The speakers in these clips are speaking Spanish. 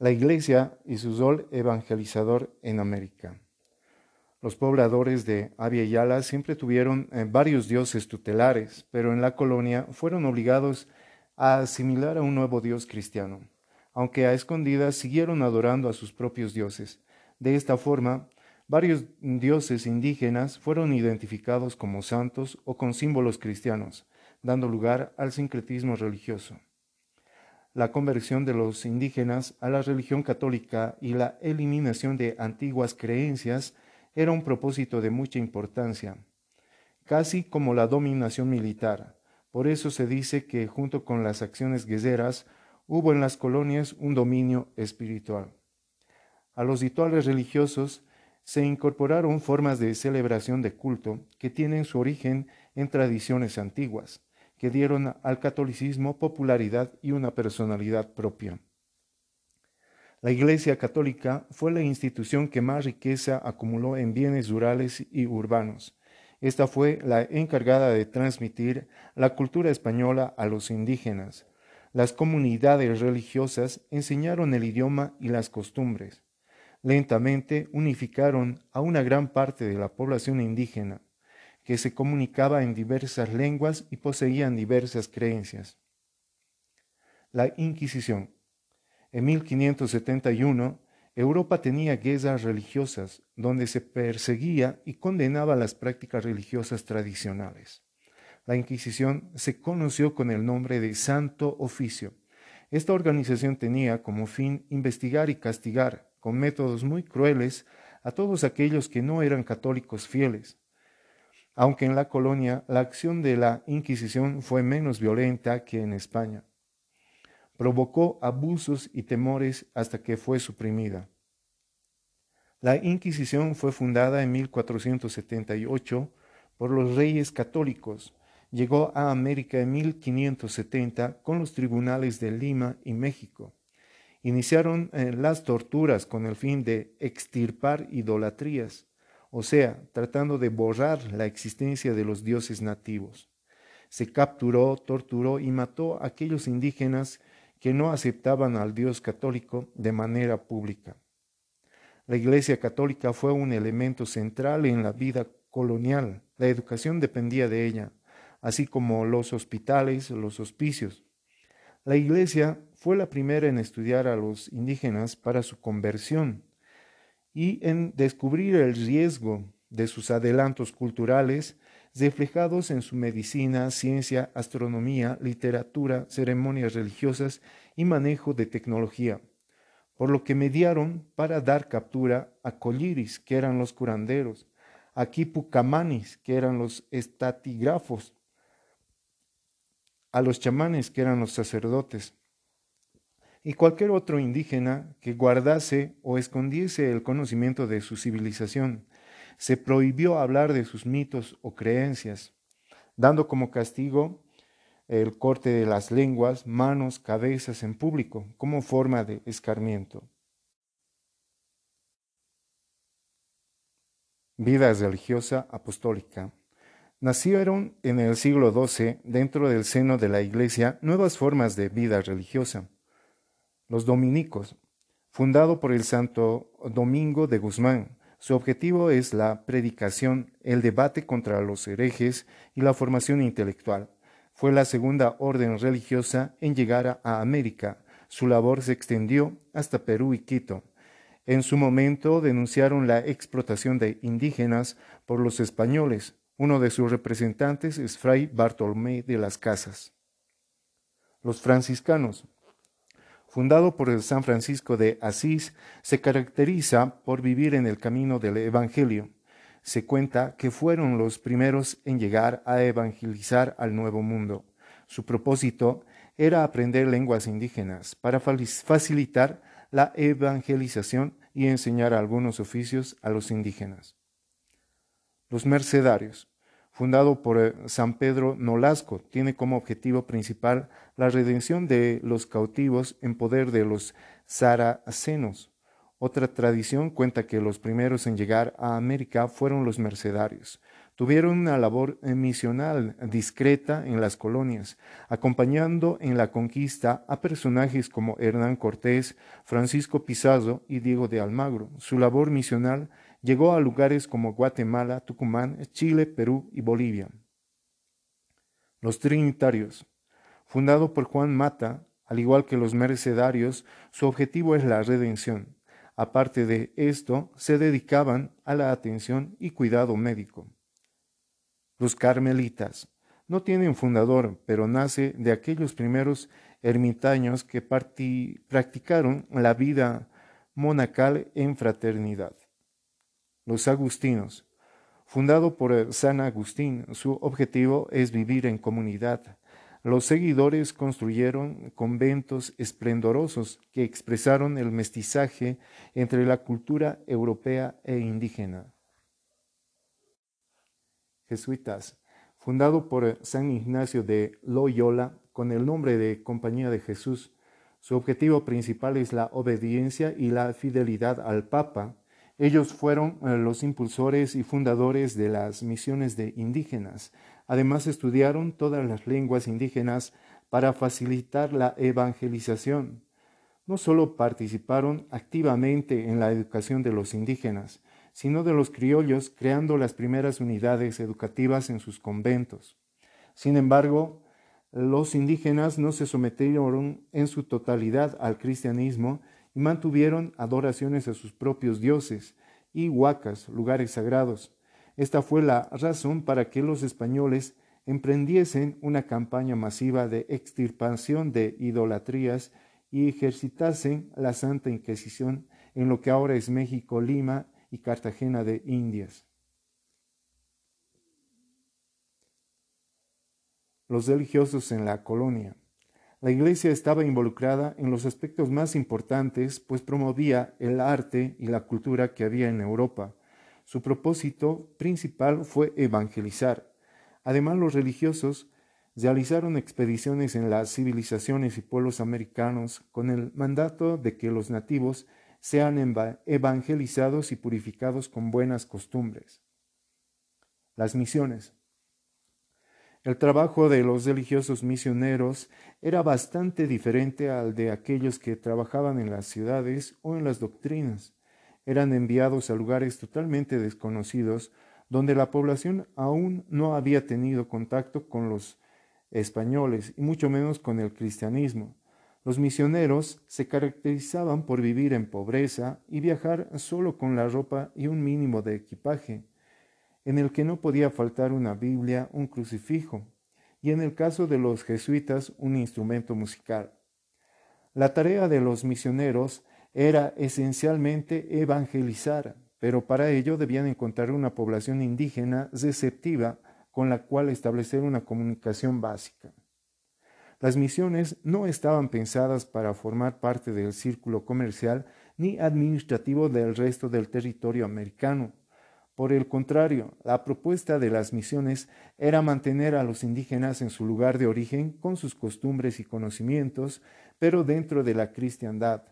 la Iglesia y su rol evangelizador en América. Los pobladores de Abya Yala siempre tuvieron eh, varios dioses tutelares, pero en la colonia fueron obligados a asimilar a un nuevo dios cristiano, aunque a escondidas siguieron adorando a sus propios dioses. De esta forma, varios dioses indígenas fueron identificados como santos o con símbolos cristianos, dando lugar al sincretismo religioso la conversión de los indígenas a la religión católica y la eliminación de antiguas creencias era un propósito de mucha importancia, casi como la dominación militar. Por eso se dice que junto con las acciones guerreras hubo en las colonias un dominio espiritual. A los rituales religiosos se incorporaron formas de celebración de culto que tienen su origen en tradiciones antiguas que dieron al catolicismo popularidad y una personalidad propia. La Iglesia Católica fue la institución que más riqueza acumuló en bienes rurales y urbanos. Esta fue la encargada de transmitir la cultura española a los indígenas. Las comunidades religiosas enseñaron el idioma y las costumbres. Lentamente unificaron a una gran parte de la población indígena que se comunicaba en diversas lenguas y poseían diversas creencias. La Inquisición. En 1571, Europa tenía guerras religiosas donde se perseguía y condenaba las prácticas religiosas tradicionales. La Inquisición se conoció con el nombre de Santo Oficio. Esta organización tenía como fin investigar y castigar con métodos muy crueles a todos aquellos que no eran católicos fieles, aunque en la colonia la acción de la Inquisición fue menos violenta que en España. Provocó abusos y temores hasta que fue suprimida. La Inquisición fue fundada en 1478 por los reyes católicos. Llegó a América en 1570 con los tribunales de Lima y México. Iniciaron eh, las torturas con el fin de extirpar idolatrías o sea, tratando de borrar la existencia de los dioses nativos. Se capturó, torturó y mató a aquellos indígenas que no aceptaban al Dios católico de manera pública. La Iglesia católica fue un elemento central en la vida colonial. La educación dependía de ella, así como los hospitales, los hospicios. La Iglesia fue la primera en estudiar a los indígenas para su conversión y en descubrir el riesgo de sus adelantos culturales reflejados en su medicina, ciencia, astronomía, literatura, ceremonias religiosas y manejo de tecnología, por lo que mediaron para dar captura a Colliris, que eran los curanderos, a Kipucamanis, que eran los estatígrafos, a los chamanes, que eran los sacerdotes, y cualquier otro indígena que guardase o escondiese el conocimiento de su civilización. Se prohibió hablar de sus mitos o creencias, dando como castigo el corte de las lenguas, manos, cabezas en público, como forma de escarmiento. Vida religiosa apostólica. Nacieron en el siglo XII, dentro del seno de la Iglesia, nuevas formas de vida religiosa los dominicos, fundado por el Santo Domingo de Guzmán. Su objetivo es la predicación, el debate contra los herejes y la formación intelectual. Fue la segunda orden religiosa en llegar a América. Su labor se extendió hasta Perú y Quito. En su momento denunciaron la explotación de indígenas por los españoles. Uno de sus representantes es Fray Bartolomé de las Casas. Los franciscanos, fundado por el San Francisco de Asís, se caracteriza por vivir en el camino del Evangelio. Se cuenta que fueron los primeros en llegar a evangelizar al Nuevo Mundo. Su propósito era aprender lenguas indígenas para facilitar la evangelización y enseñar algunos oficios a los indígenas. Los mercedarios fundado por eh, San Pedro Nolasco, tiene como objetivo principal la redención de los cautivos en poder de los saracenos. Otra tradición cuenta que los primeros en llegar a América fueron los mercedarios. Tuvieron una labor misional discreta en las colonias, acompañando en la conquista a personajes como Hernán Cortés, Francisco Pizarro y Diego de Almagro. Su labor misional llegó a lugares como Guatemala, Tucumán, Chile, Perú y Bolivia. Los Trinitarios. Fundado por Juan Mata, al igual que los mercedarios, su objetivo es la redención. Aparte de esto, se dedicaban a la atención y cuidado médico. Los carmelitas no tienen fundador, pero nace de aquellos primeros ermitaños que practicaron la vida monacal en fraternidad. Los agustinos. Fundado por San Agustín, su objetivo es vivir en comunidad. Los seguidores construyeron conventos esplendorosos que expresaron el mestizaje entre la cultura europea e indígena jesuitas, fundado por San Ignacio de Loyola con el nombre de Compañía de Jesús. Su objetivo principal es la obediencia y la fidelidad al Papa. Ellos fueron eh, los impulsores y fundadores de las misiones de indígenas. Además estudiaron todas las lenguas indígenas para facilitar la evangelización. No solo participaron activamente en la educación de los indígenas, sino de los criollos, creando las primeras unidades educativas en sus conventos. Sin embargo, los indígenas no se sometieron en su totalidad al cristianismo y mantuvieron adoraciones a sus propios dioses y huacas, lugares sagrados. Esta fue la razón para que los españoles emprendiesen una campaña masiva de extirpación de idolatrías y ejercitasen la Santa Inquisición en lo que ahora es México, Lima y Cartagena de Indias. Los religiosos en la colonia. La iglesia estaba involucrada en los aspectos más importantes, pues promovía el arte y la cultura que había en Europa. Su propósito principal fue evangelizar. Además, los religiosos realizaron expediciones en las civilizaciones y pueblos americanos con el mandato de que los nativos sean evangelizados y purificados con buenas costumbres. Las misiones. El trabajo de los religiosos misioneros era bastante diferente al de aquellos que trabajaban en las ciudades o en las doctrinas. Eran enviados a lugares totalmente desconocidos donde la población aún no había tenido contacto con los españoles y mucho menos con el cristianismo. Los misioneros se caracterizaban por vivir en pobreza y viajar solo con la ropa y un mínimo de equipaje, en el que no podía faltar una Biblia, un crucifijo, y en el caso de los jesuitas un instrumento musical. La tarea de los misioneros era esencialmente evangelizar, pero para ello debían encontrar una población indígena receptiva con la cual establecer una comunicación básica. Las misiones no estaban pensadas para formar parte del círculo comercial ni administrativo del resto del territorio americano. Por el contrario, la propuesta de las misiones era mantener a los indígenas en su lugar de origen con sus costumbres y conocimientos, pero dentro de la cristiandad.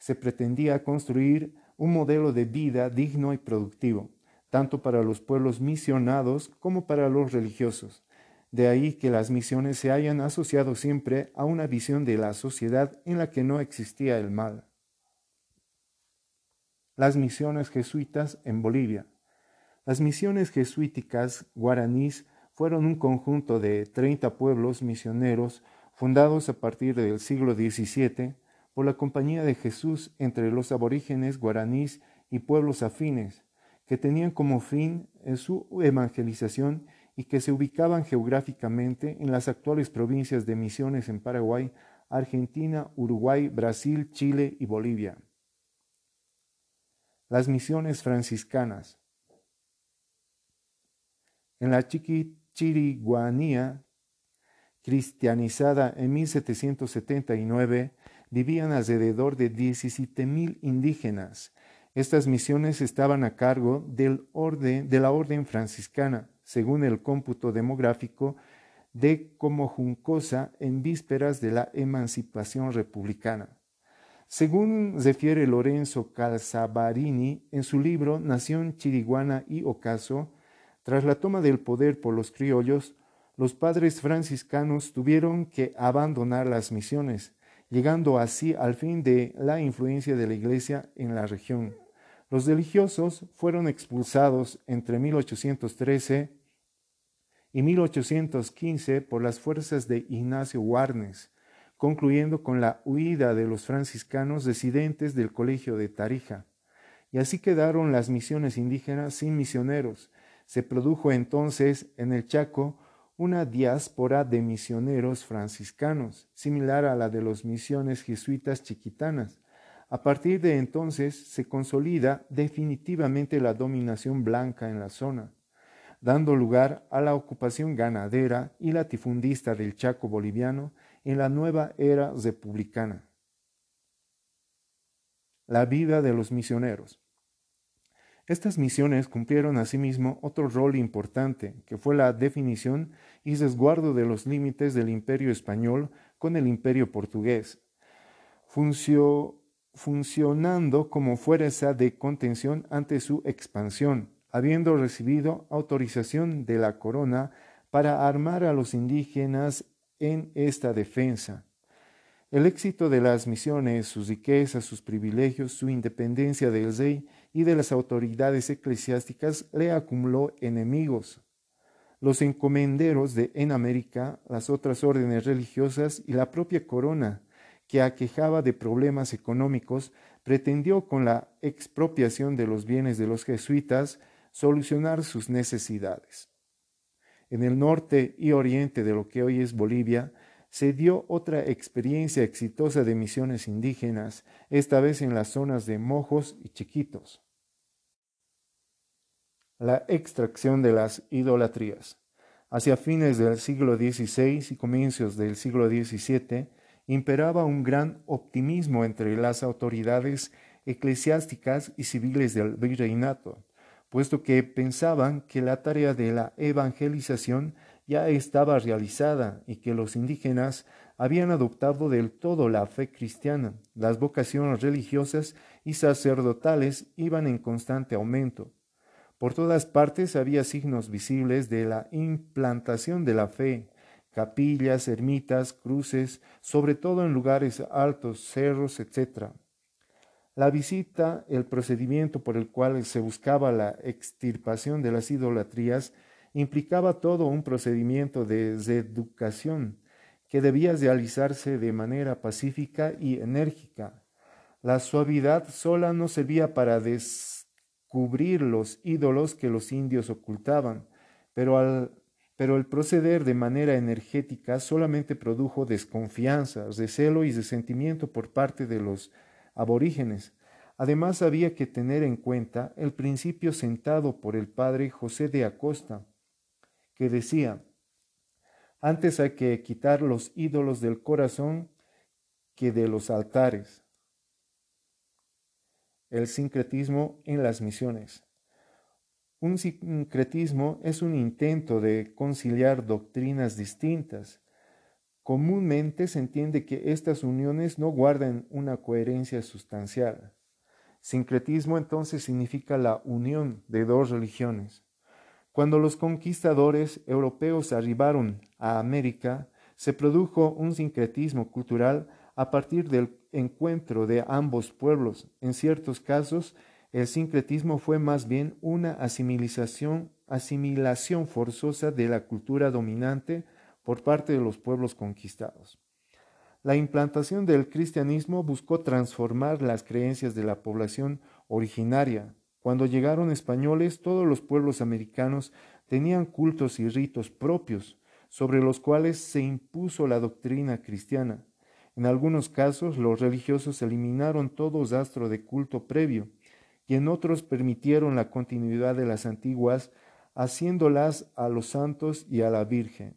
Se pretendía construir un modelo de vida digno y productivo, tanto para los pueblos misionados como para los religiosos. De ahí que las misiones se hayan asociado siempre a una visión de la sociedad en la que no existía el mal. Las misiones jesuitas en Bolivia. Las misiones jesuíticas guaraníes fueron un conjunto de 30 pueblos misioneros fundados a partir del siglo XVII por la Compañía de Jesús entre los aborígenes guaraníes y pueblos afines, que tenían como fin su evangelización y que se ubicaban geográficamente en las actuales provincias de Misiones en Paraguay, Argentina, Uruguay, Brasil, Chile y Bolivia. Las misiones franciscanas. En la Chiquichiriguanía, cristianizada en 1779, vivían alrededor de 17.000 indígenas. Estas misiones estaban a cargo del orden, de la orden franciscana, según el cómputo demográfico de Comojuncosa en vísperas de la emancipación republicana. Según refiere Lorenzo Calzabarini en su libro Nación Chiriguana y Ocaso, Tras la toma del poder por los criollos, los padres franciscanos tuvieron que abandonar las misiones, llegando así al fin de la influencia de la Iglesia en la región. Los religiosos fueron expulsados entre 1813 y 1815 por las fuerzas de Ignacio Warnes, concluyendo con la huida de los franciscanos residentes del colegio de Tarija. Y así quedaron las misiones indígenas sin misioneros. Se produjo entonces en el Chaco una diáspora de misioneros franciscanos, similar a la de las misiones jesuitas chiquitanas. A partir de entonces se consolida definitivamente la dominación blanca en la zona, dando lugar a la ocupación ganadera y latifundista del Chaco boliviano en la nueva era republicana. La vida de los misioneros. Estas misiones cumplieron asimismo otro rol importante, que fue la definición y resguardo de los límites del imperio español con el imperio portugués, funcionando como fuerza de contención ante su expansión, habiendo recibido autorización de la corona para armar a los indígenas en esta defensa. El éxito de las misiones, sus riquezas, sus privilegios, su independencia del rey y de las autoridades eclesiásticas le acumuló enemigos. Los encomenderos de en América, las otras órdenes religiosas y la propia corona, que aquejaba de problemas económicos, pretendió con la expropiación de los bienes de los jesuitas solucionar sus necesidades. En el norte y oriente de lo que hoy es Bolivia, se dio otra experiencia exitosa de misiones indígenas, esta vez en las zonas de Mojos y Chiquitos. La extracción de las idolatrías. Hacia fines del siglo XVI y comienzos del siglo XVII, imperaba un gran optimismo entre las autoridades eclesiásticas y civiles del virreinato, puesto que pensaban que la tarea de la evangelización ya estaba realizada y que los indígenas habían adoptado del todo la fe cristiana. Las vocaciones religiosas y sacerdotales iban en constante aumento. Por todas partes había signos visibles de la implantación de la fe, capillas, ermitas, cruces, sobre todo en lugares altos, cerros, etc. La visita, el procedimiento por el cual se buscaba la extirpación de las idolatrías, implicaba todo un procedimiento de educación que debía realizarse de manera pacífica y enérgica. La suavidad sola no servía para descubrir los ídolos que los indios ocultaban, pero, pero el proceder de manera energética solamente produjo desconfianza, recelo y resentimiento por parte de los aborígenes. Además había que tener en cuenta el principio sentado por el padre José de Acosta, que decía, antes hay que quitar los ídolos del corazón que de los altares. El sincretismo en las misiones. Un sincretismo es un intento de conciliar doctrinas distintas. Comúnmente se entiende que estas uniones no guardan una coherencia sustancial. Sincretismo entonces significa la unión de dos religiones. Cuando los conquistadores europeos arribaron a América, se produjo un sincretismo cultural a partir del encuentro de ambos pueblos. En ciertos casos, el sincretismo fue más bien una asimilación, forzosa de la cultura dominante por parte de los pueblos conquistados. La implantación del cristianismo buscó transformar las creencias de la población originaria, cuando llegaron españoles, todos los pueblos americanos tenían cultos y ritos propios, sobre los cuales se impuso la doctrina cristiana. En algunos casos los religiosos eliminaron todo rastro de culto previo, y en otros permitieron la continuidad de las antiguas, haciéndolas a los santos y a la Virgen.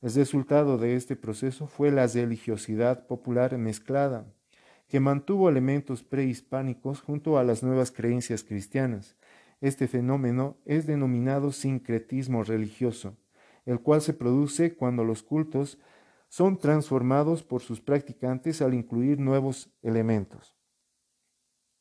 El resultado de este proceso fue la religiosidad popular mezclada, que mantuvo elementos prehispánicos junto a las nuevas creencias cristianas. Este fenómeno es denominado sincretismo religioso, el cual se produce cuando los cultos son transformados por sus practicantes al incluir nuevos elementos.